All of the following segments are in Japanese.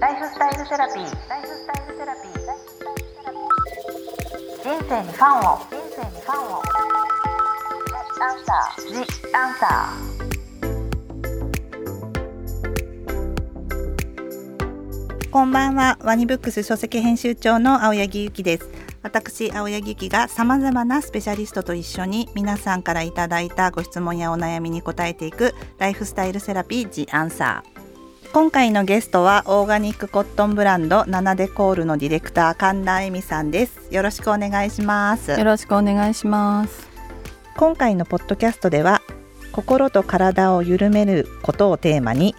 ライフスタイルセラピー。ライフスタイルセラピー。人生にファンを。人生にファンを。アンサー。ジアンサこんばんはワニブックス書籍編集長の青柳ゆきです私青柳ゆきがさまざまなスペシャリストと一緒に皆さんからいただいたご質問やお悩みに答えていくライフスタイルセラピージアンサー今回のゲストはオーガニックコットンブランドナナデコールのディレクター神田恵美さんです。よろしくお願いします。よろしくお願いします。今回のポッドキャストでは心と体を緩めることをテーマに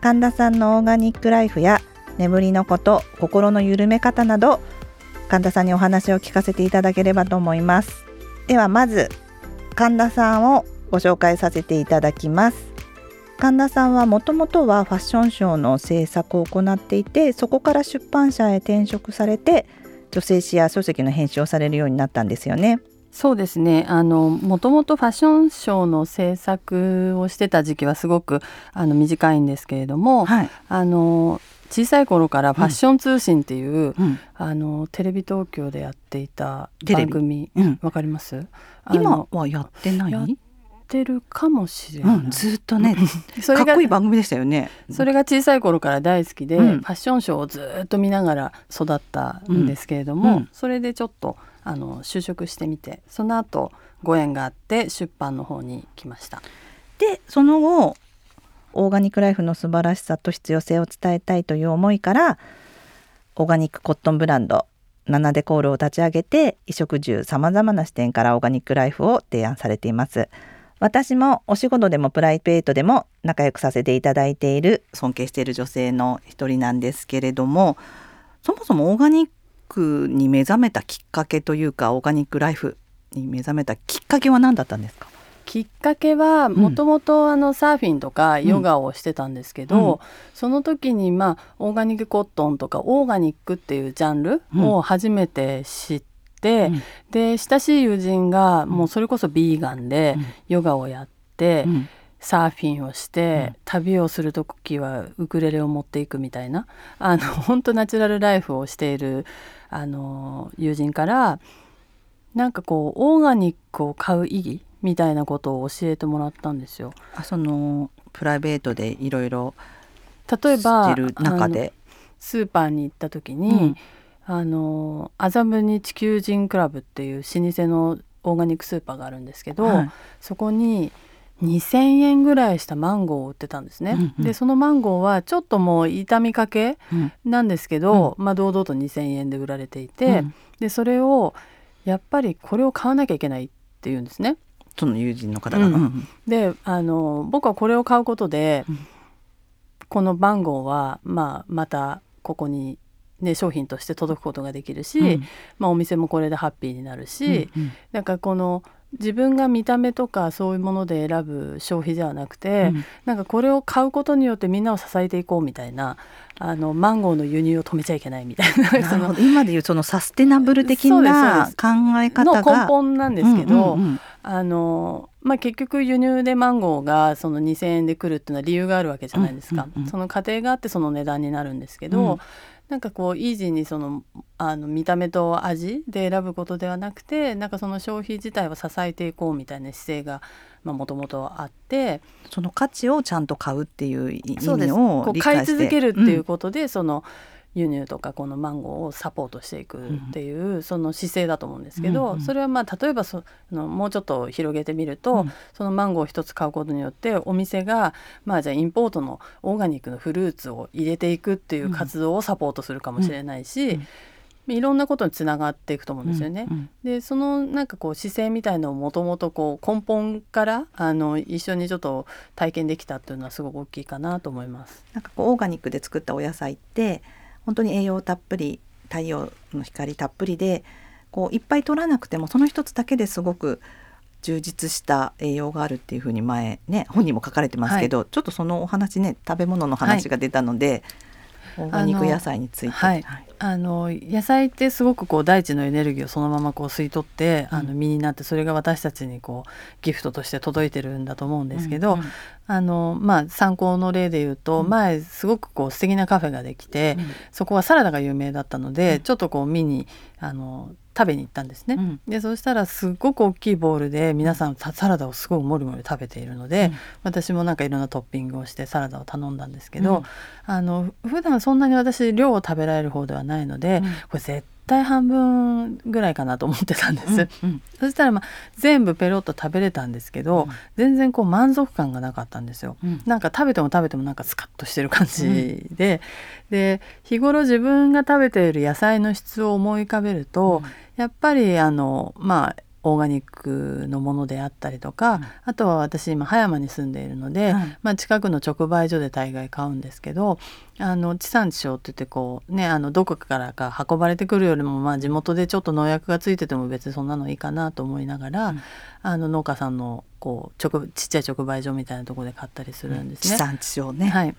神田さんのオーガニックライフや眠りのこと心の緩め方など神田さんにお話を聞かせていただければと思います。ではまず神田さんをご紹介させていただきます神田さんはもともとはファッションショーの制作を行っていてそこから出版社へ転職されて女性誌や書籍の編集をされるようになったんですよね。そうですね。あのもともとファッションショーの制作をしてた時期はすごくあの短いんですけれども、はい、あの小さい頃からファッション通信っていう、うん、あのテレビ東京でやっていた番組わ、うん、かります？今はやってない？てるかもしれない、うん、ずっとね それがかっこいい番組でしたよね。それが小さい頃から大好きで、うん、ファッションショーをずっと見ながら育ったんですけれども、うん、それでちょっとあの就職してみてその後ご縁があって出版の方に来ました。でその後オーガニックライフの素晴らしさと必要性を伝えたいという思いからオーガニックコットンブランドナナデコールを立ち上げて衣食住さまざまな視点からオーガニックライフを提案されています。私もお仕事でもプライベートでも仲良くさせていただいている。尊敬している女性の一人なんですけれどもそもそもオーガニックに目覚めたきっかけというかオーガニックライフに目覚めたきっかけは何だったんですか？きっかけはもともとサーフィンとかヨガをしてたんですけど、うん。うん、その時にまあオーガニックコットンとかオーガニックっていうジャンルを初めて知って。、うん、で親しい友人がもうそれこそビーガンでヨガをやって、サーフィンをして、うん、旅をする時はウクレレを持っていくみたいなあの 本当ナチュラルライフをしているあの友人からなんかこうオーガニックを買う意義みたいなことを教えてもらったんですよ。あそのプライベートでいろいろ例えばスーパーに行った時に、うんあの麻布地球人クラブっていう老舗のオーガニックスーパーがあるんですけど、はい、そこに2,000円ぐらいしたマンゴーを売ってたんですね。うんうん、でそのマンゴーはちょっともう傷みかけなんですけど、うん、まあ、堂々と2,000円で売られていて、うん、でそれをやっぱりこれを買わなきゃいけないっていうんですね。その友人の方が。うん、であの僕はこれを買うことで、このマンゴーは、まあ、またここにね、商品として届くことができるし、うん、まあ、お店もこれでハッピーになるし、うんうん、なんかこの自分が見た目とかそういうもので選ぶ消費ではなくて、うん、なんかこれを買うことによってみんなを支えていこうみたいなあのマンゴーの輸入を止めちゃいけないみたいな その今でいうそのサステナブル的な考え方が。の根本なんですけど、うんうんうん、あのまあ、結局輸入でマンゴーがその2,000円で来るっていうのは理由があるわけじゃないですか、うんうんうん、その過程があってその値段になるんですけど、うんなんかこうイージーにそのあの見た目と味で選ぶことではなくてなんかその消費自体を支えていこうみたいな姿勢がもともとあってその価値をちゃんと買うっていう意味を買い続けるっていうことで、うん、その輸入とかこのマンゴーをサポートしていくっていうその姿勢だと思うんですけど、それはまあ例えばそのもうちょっと広げてみると、そのマンゴーを一つ買うことによってお店がまあじゃあインポートのオーガニックのフルーツを入れていくっていう活動をサポートするかもしれないし。いろんなことにつながっていくと思うんですよね。うんうん、でそのなんかこう姿勢みたいのをもともとこう根本からあの一緒にちょっと体験できたっていうのはすごく大きいかなと思います。なんかこうオーガニックで作ったお野菜って本当に栄養たっぷり太陽の光たっぷりでこういっぱい取らなくてもその一つだけですごく充実した栄養があるっていうふうに前ね本にも書かれてますけど、はい、ちょっとそのお話ね食べ物の話が出たので、オーガニック野菜について、はい、あの野菜ってすごくこう大地のエネルギーをそのままこう吸い取って、あの実になってそれが私たちにこうギフトとして届いてるんだと思うんですけど、うんうん、あのまあ、参考の例で言うと、うん、前すごくこう素敵なカフェができて、うん、そこはサラダが有名だったので、ちょっとこう見にあの食べに行ったんですね、うん、でそしたらすっごく大きいボウルで皆さんサラダをすごくもりもり食べているので、うん、私もなんかいろんなトッピングをしてサラダを頼んだんですけど、うん、あの普段そんなに私量を食べられる方ではないので、これ絶対半分ぐらいかなと思ってたんです、うんうん、そしたら、まあ、全部ペロッと食べれたんですけど、うん、全然こう満足感がなかったんですよ、うん、なんか食べても食べてもなんかスカッとしてる感じで、うん、で。日頃自分が食べている野菜の質を思い浮かべると、やっぱりあのまあオーガニックのものであったりとか、うん、あとは私今葉山に住んでいるので、うん、まあ、近くの直売所で大概買うんですけどあの地産地消って言ってこうねあのどこからか運ばれてくるよりも、まあ、地元でちょっと農薬がついてても別にそんなのいいかなと思いながら、うん、あの農家さんのこう直ちっちゃい直売所みたいなところで買ったりするんですね。地産地消ね、はい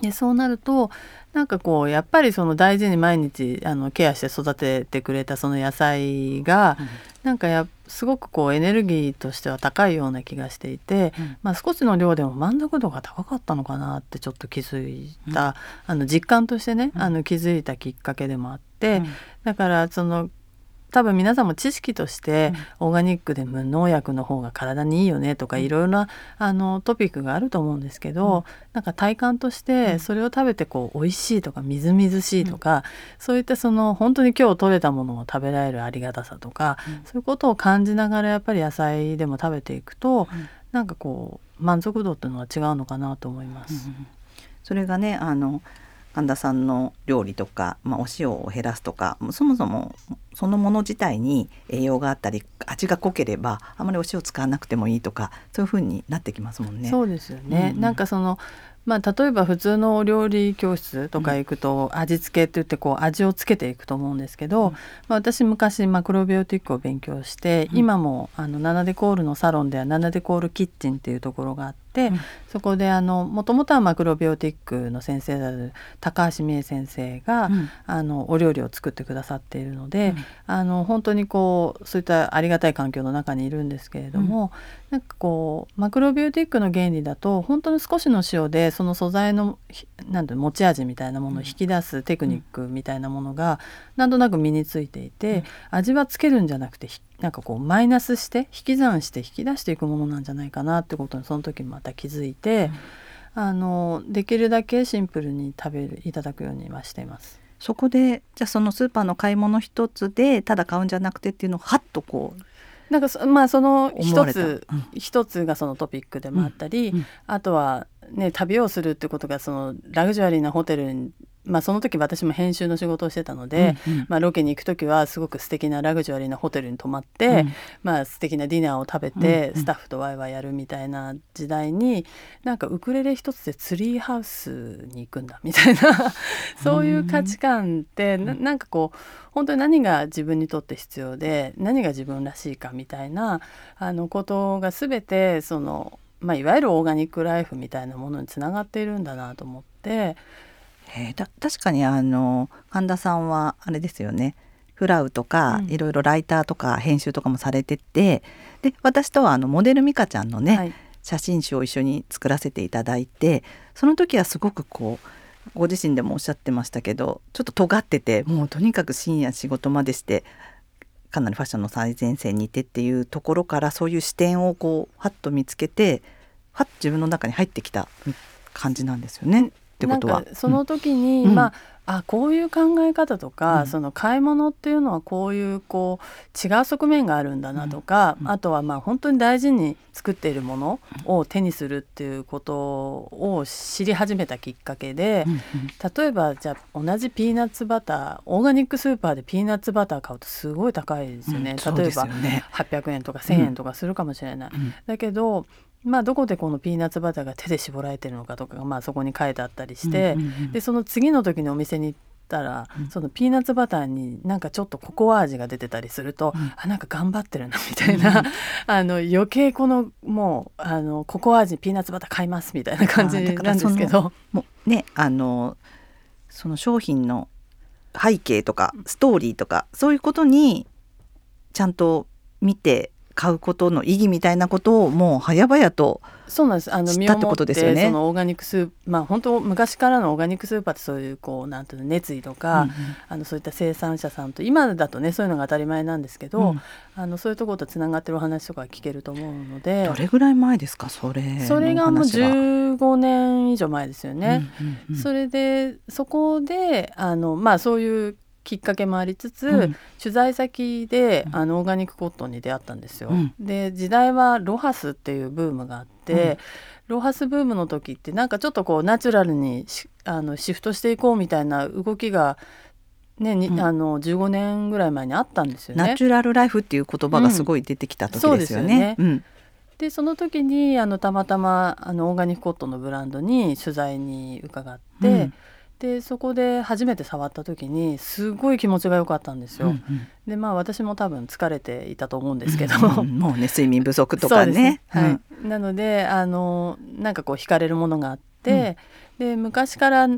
でそうなるとなんかこうやっぱりその大事に毎日あのケアして育ててくれたその野菜が、うん、なんかやすごくこうエネルギーとしては高いような気がしていて、うん、まあ、少しの量でも満足度が高かったのかなってちょっと気づいた、うん、あの実感としてね、あの気づいたきっかけでもあって、だからその多分皆さんも知識としてオーガニックで無農薬の方が体にいいよねとかいろいろなあのトピックがあると思うんですけど、うん、なんか体感としてそれを食べてこう美味しいとかみずみずしいとか、うん、そういったその本当に今日取れたものを食べられるありがたさとか、うん、そういうことを感じながらやっぱり野菜でも食べていくと、うん、なんかこう満足度っていうのは違うのかなと思います。それがねあの神田さんの料理とか、まあ、お塩を減らすとかそもそもそのもの自体に栄養があったり味が濃ければあまりお塩使わなくてもいいとかそういうふうになってきますもんね。そうですよね、うんうん、なんかそのまあ、例えば普通のお料理教室とか行くと味付けって言ってこう味をつけていくと思うんですけど、うん、まあ、私昔マクロビオティックを勉強して、うん、今もあのナナデコールのサロンではナナデコールキッチンっていうところがあって、うん、そこでもともとはマクロビオティックの先生である高橋美恵先生が、あのお料理を作ってくださっているので、あの本当にこうそういったありがたい環境の中にいるんですけれども、なんかこうマクロビューティックの原理だと本当に少しの塩でその素材のなんて持ち味みたいなものを引き出すテクニックみたいなものがなんとなく身についていて、うん、味はつけるんじゃなくてなんかこうマイナスして引き算して引き出していくものなんじゃないかなってことにその時また気づいて、うん、あのできるだけシンプルに食べるいただくようにはしています。そこでじゃあそのスーパーの買い物一つでただ買うんじゃなくてっていうのをはっとこうなんかまあその一つ一、つがそのトピックでもあったり、うん。うん、あとはね旅をするってことがそのラグジュアリーなホテルまあ、その時私も編集の仕事をしてたので、うんうん、まあ、ロケに行く時はすごく素敵なラグジュアリーなホテルに泊まって、うん、まあ素敵なディナーを食べて、うんうん、スタッフとワイワイやるみたいな時代になんかウクレレ一つでツリーハウスに行くんだみたいな そういう価値観ってななんかこう本当に何が自分にとって必要で何が自分らしいかみたいなあのことが全てその、まあ、いわゆるオーガニックライフみたいなものにつながっているんだなと思って。えー、確かにあの神田さんはあれですよね。フラウとか、うん、いろいろライターとか編集とかもされててで私とはあのモデルミカちゃんのね、はい、写真集を一緒に作らせていただいてその時はすごくこうご自身でもおっしゃってましたけどちょっと尖っててもうとにかく深夜仕事までしてかなりファッションの最前線にいてっていうところからそういう視点をこうはっと見つけてはっ自分の中に入ってきた感じなんですよね。ってことは。その時に、うん、まああこういう考え方とか、うん、その買い物っていうのはこういうこう違う側面があるんだなとか、うん、あとはまあ本当に大事に作っているものを手にするっていうことを知り始めたきっかけで、例えばじゃあ同じピーナッツバターオーガニックスーパーでピーナッツバター買うとすごい高いですよね、例えば800円とか1,000円とかするかもしれない。だけどまあ、どこでこのピーナッツバターが手で絞られてるのかとかが、まあ、そこに書いてあったりして、でその次の時にお店に行ったら、うん、そのピーナッツバターになんかちょっとココア味が出てたりすると、うん、あなんか頑張ってるなみたいな、うん、あの余計このもうあのココア味ピーナッツバター買いますみたいな感じなんですけど。もうねあのその商品の背景とかストーリーとかそういうことにちゃんと見て買うことの意義みたいなことをもう早々とそうなんです。あの知ったってことですよね。そのオーガニックスーまあ本当昔からのオーガニックスーパーってそういうこうなんていうの熱意とか、うんうん。あのそういった生産者さんと今だとねそういうのが当たり前なんですけど、うん。あのそういうところとつながってるお話とか聞けると思うのでどれぐらい前ですかそれそれがもうの話は15年以上前ですよね。うんうんうん。それでそこであのまあそういうきっかけもありつつ、うん。取材先でうん。あのオーガニックコットンに出会ったんですよ。うん。で時代はロハスっていうブームがあって、うん。ロハスブームの時ってなんかちょっとこうナチュラルにしあのシフトしていこうみたいな動きが、ねにうん。あの15年ぐらい前にあったんですよね。ナチュラルライフっていう言葉がすごい出てきた時うんですよそうですよね。ねうん。でその時にあのたまたまあのオーガニックコットンのブランドに取材に伺って、うんでそこで初めて触った時にすごい気持ちが良かったんですよ。うんうん。でまあ私も多分疲れていたと思うんですけど、うんうん もうね睡眠不足とかそうです。ね。はい。なのであのなんかこう惹かれるものがあって、で昔から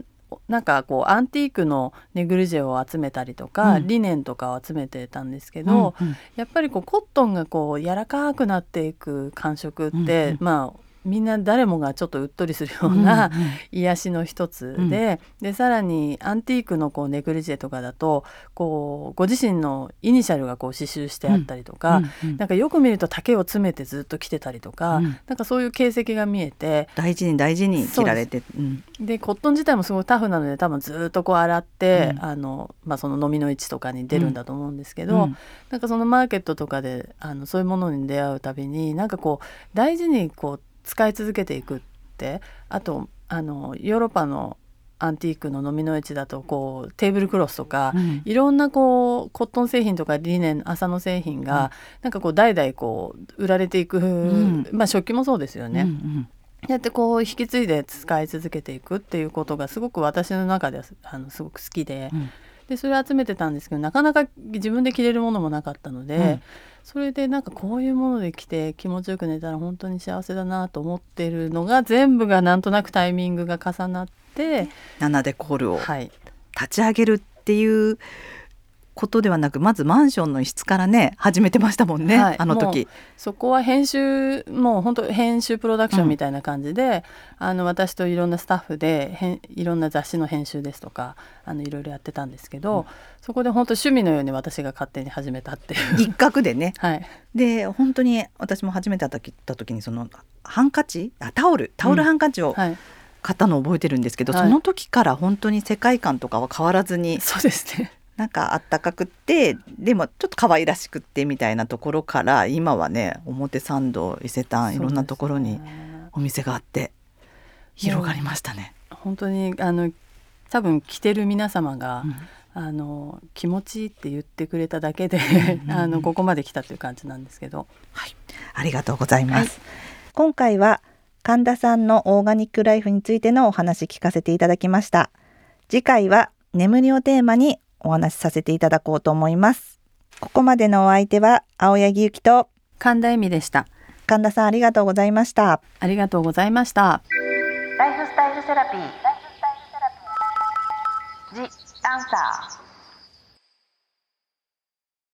なんかこうアンティークのネグリジェを集めたりとか、うん。リネンとかを集めてたんですけうんど、うん。やっぱりこうコットンがこう柔らかくなっていく感触って、うんうん。まあみんな誰もがちょっとうっとりするような、うんうん。癒しの一つで,、でさらにアンティークのこうネグリジェとかだとこうご自身のイニシャルがこう刺繍してあったりとか、うんうんなんかよく見ると丈を詰めてずっと着てたりとか、うん。なんかそういう形跡が見えて大事に大事に切られて、うん。でコットン自体もすごいタフなので多分ずっとこう洗って、うん。あのまあ、その飲みの位置とかに出るんだと思うんですけど、うん。なんかそのマーケットとかであのそういうものに出会うたびになんかこう大事にこう使い続けていくってあとあのヨーロッパのアンティークの飲みの市だとこうテーブルクロスとか、うん。いろんなこうコットン製品とかリネン麻の製品が、なんかこう代々こう売られていく、ん。まあ食器もそうですよね。うんうん。やってこう引き継いで使い続けていくっていうことがすごく私の中ではすあのすごく好きで,、うんでそれを集めてたんですけどなかなか自分で着れるものもなかったので、うん。それでなんかこういうもので着て気持ちよく寝たら本当に幸せだなと思ってるのが全部がなんとなくタイミングが重なって、ナナデコールをはい、立ち上げるっていうことではなくまずマンションの一室からね始めてましたもんね、はい。あの時。そこは編集もう本当編集プロダクションみたいな感じで、あの私といろんなスタッフでいろんな雑誌の編集ですとかあのいろいろやってたんですけど、そこで本当趣味のように私が勝手に始めたっていう。一角でね。はい、で本当に私も初めて会った時にそのハンカチ？あタオル。タオルハンカチをはい、買ったのを覚えてるんですけど、はい。その時から本当に世界観とかは変わらずに。そうですね。なんかあったかくってでもちょっと可愛らしくってみたいなところから今はね表参道伊勢丹いろんなところにお店があって広がりましたね。本当にあの多分着てる皆様が、うんあの気持ちいいって言ってくれただけで、あのここまで来たという感じなんですけど。はい、ありがとうございます。はい今回は神田さんのオーガニックライフについてのお話聞かせていただきました。次回は眠りをテーマにお話しさせていただこうと思います。ここまでのお相手は青柳ゆきと神田恵美でした。神田さんありがとうございました。ありがとうございました。ライフスタイルセラピー。ライフスタイルセラピー。ジ・アンサー。